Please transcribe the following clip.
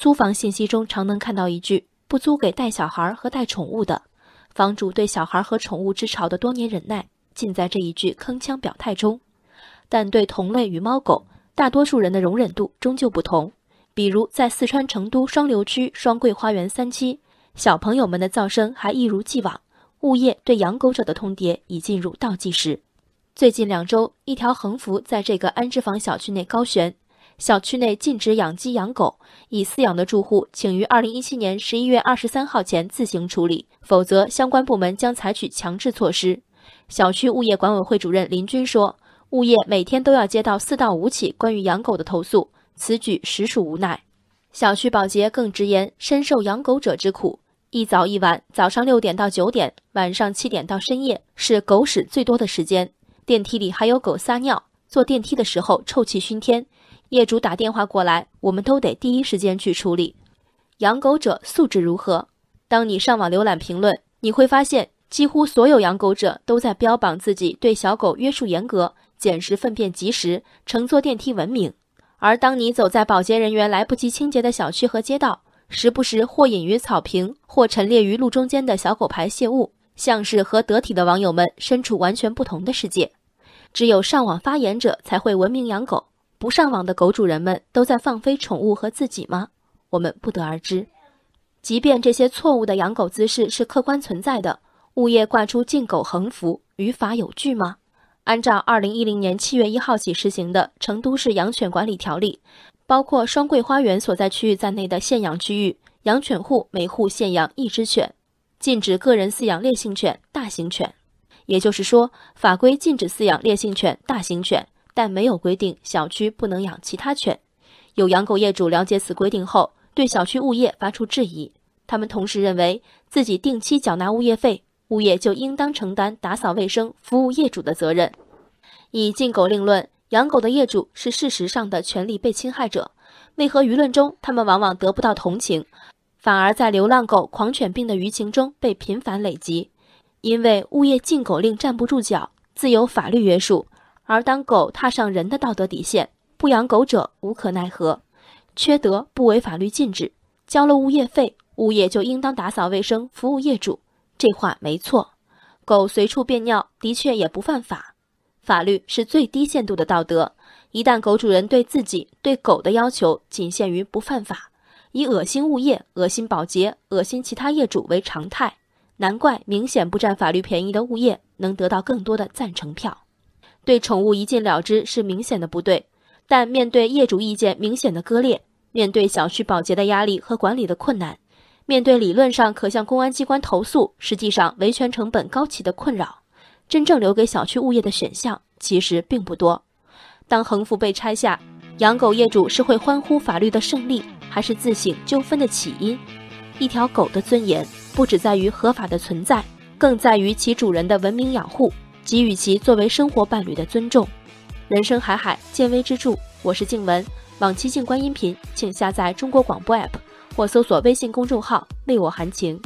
租房信息中常能看到一句“不租给带小孩和带宠物的”，房主对小孩和宠物之潮的多年忍耐，尽在这一句铿锵表态中。但对同类与猫狗，大多数人的容忍度终究不同。比如在四川成都双流区双桂花园三期，小朋友们的噪声还一如既往，物业对养狗者的通牒已进入倒计时。最近两周，一条横幅在这个安置房小区内高悬。小区内禁止养鸡养狗，已饲养的住户请于二零一七年十一月二十三号前自行处理，否则相关部门将采取强制措施。小区物业管委会主任林军说：“物业每天都要接到四到五起关于养狗的投诉，此举实属无奈。”小区保洁更直言深受养狗者之苦，一早一晚，早上六点到九点，晚上七点到深夜是狗屎最多的时间，电梯里还有狗撒尿，坐电梯的时候臭气熏天。业主打电话过来，我们都得第一时间去处理。养狗者素质如何？当你上网浏览评论，你会发现几乎所有养狗者都在标榜自己对小狗约束严格、捡拾粪便及时、乘坐电梯文明。而当你走在保洁人员来不及清洁的小区和街道，时不时或隐于草坪，或陈列于路中间的小狗排泄物，像是和得体的网友们身处完全不同的世界。只有上网发言者才会文明养狗。不上网的狗主人们都在放飞宠物和自己吗？我们不得而知。即便这些错误的养狗姿势是客观存在的，物业挂出禁狗横幅，于法有据吗？按照二零一零年七月一号起实行的《成都市养犬管理条例》，包括双桂花园所在区域在内的限养区域，养犬户每户限养一只犬，禁止个人饲养烈性犬、大型犬。也就是说，法规禁止饲养烈性犬、大型犬。但没有规定小区不能养其他犬。有养狗业主了解此规定后，对小区物业发出质疑。他们同时认为，自己定期缴纳物业费，物业就应当承担打扫卫生、服务业主的责任。以禁狗令论，养狗的业主是事实上的权利被侵害者。为何舆论中他们往往得不到同情，反而在流浪狗、狂犬病的舆情中被频繁累积？因为物业禁狗令站不住脚，自有法律约束。而当狗踏上人的道德底线，不养狗者无可奈何。缺德不为法律禁止，交了物业费，物业就应当打扫卫生，服务业主。这话没错。狗随处便尿，的确也不犯法。法律是最低限度的道德。一旦狗主人对自己、对狗的要求仅限于不犯法，以恶心物业、恶心保洁、恶心其他业主为常态，难怪明显不占法律便宜的物业能得到更多的赞成票。对宠物一禁了之是明显的不对，但面对业主意见明显的割裂，面对小区保洁的压力和管理的困难，面对理论上可向公安机关投诉，实际上维权成本高企的困扰，真正留给小区物业的选项其实并不多。当横幅被拆下，养狗业主是会欢呼法律的胜利，还是自省纠纷的起因？一条狗的尊严不只在于合法的存在，更在于其主人的文明养护。给予其作为生活伴侣的尊重。人生海海，见微知著。我是静文，往期静观音频，请下载中国广播 app 或搜索微信公众号“为我含情”。